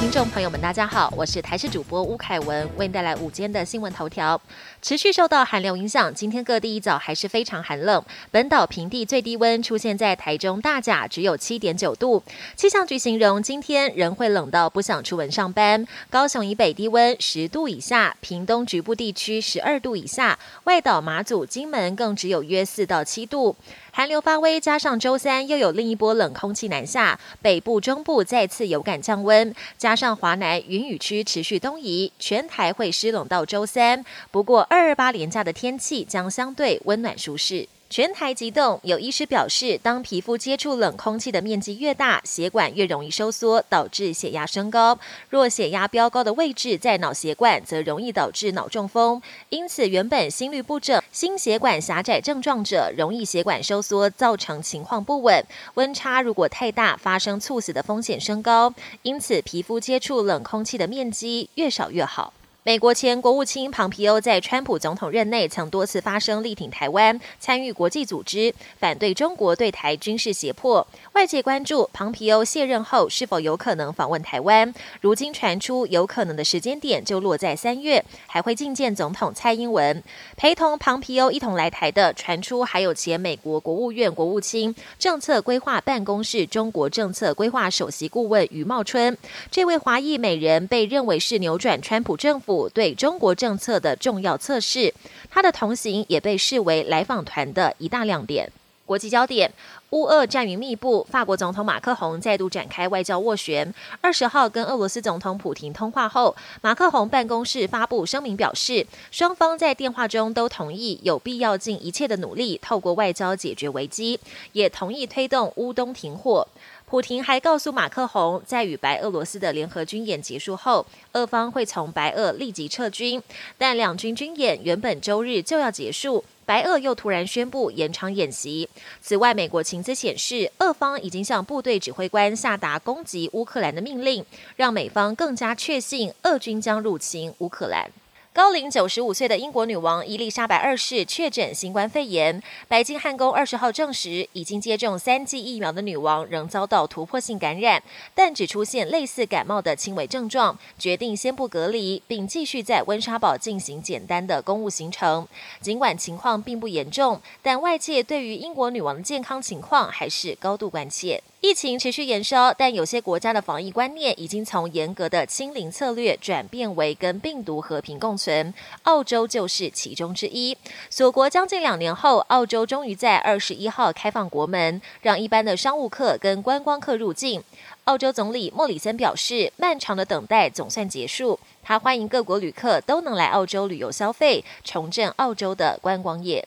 听众朋友们，大家好，我是台视主播吴凯文，为您带来午间的新闻头条。持续受到寒流影响，今天各地一早还是非常寒冷。本岛平地最低温出现在台中大甲，只有七点九度。气象局形容今天仍会冷到不想出门上班。高雄以北低温十度以下，屏东局部地区十二度以下，外岛马祖、金门更只有约四到七度。寒流发威，加上周三又有另一波冷空气南下，北部、中部再次有感降温，加上华南云雨区持续东移，全台会湿冷到周三。不过二二八连假的天气将相对温暖舒适。全台急冻，有医师表示，当皮肤接触冷空气的面积越大，血管越容易收缩，导致血压升高。若血压飙高的位置在脑血管，则容易导致脑中风。因此，原本心律不整、心血管狭窄症状者，容易血管收缩，造成情况不稳。温差如果太大，发生猝死的风险升高。因此，皮肤接触冷空气的面积越少越好。美国前国务卿庞皮欧在川普总统任内曾多次发声力挺台湾，参与国际组织，反对中国对台军事胁迫。外界关注庞皮欧卸任后是否有可能访问台湾。如今传出有可能的时间点就落在三月，还会觐见总统蔡英文，陪同庞皮欧一同来台的传出还有前美国国务院国务卿、政策规划办公室中国政策规划首席顾问余茂春。这位华裔美人被认为是扭转川普政府。对中国政策的重要测试，他的同行也被视为来访团的一大亮点。国际焦点：乌俄战云密布，法国总统马克宏再度展开外交斡旋。二十号跟俄罗斯总统普京通话后，马克宏办公室发布声明表示，双方在电话中都同意有必要尽一切的努力，透过外交解决危机，也同意推动乌东停火。普廷还告诉马克宏，在与白俄罗斯的联合军演结束后，俄方会从白俄立即撤军。但两军军演原本周日就要结束，白俄又突然宣布延长演习。此外，美国情资显示，俄方已经向部队指挥官下达攻击乌克兰的命令，让美方更加确信俄军将入侵乌克兰。高龄九十五岁的英国女王伊丽莎白二世确诊新冠肺炎。白金汉宫二十号证实，已经接种三剂疫苗的女王仍遭到突破性感染，但只出现类似感冒的轻微症状，决定先不隔离，并继续在温莎堡进行简单的公务行程。尽管情况并不严重，但外界对于英国女王的健康情况还是高度关切。疫情持续延烧，但有些国家的防疫观念已经从严格的清零策略转变为跟病毒和平共存。澳洲就是其中之一。锁国将近两年后，澳洲终于在二十一号开放国门，让一般的商务客跟观光客入境。澳洲总理莫里森表示，漫长的等待总算结束。他欢迎各国旅客都能来澳洲旅游消费，重振澳洲的观光业。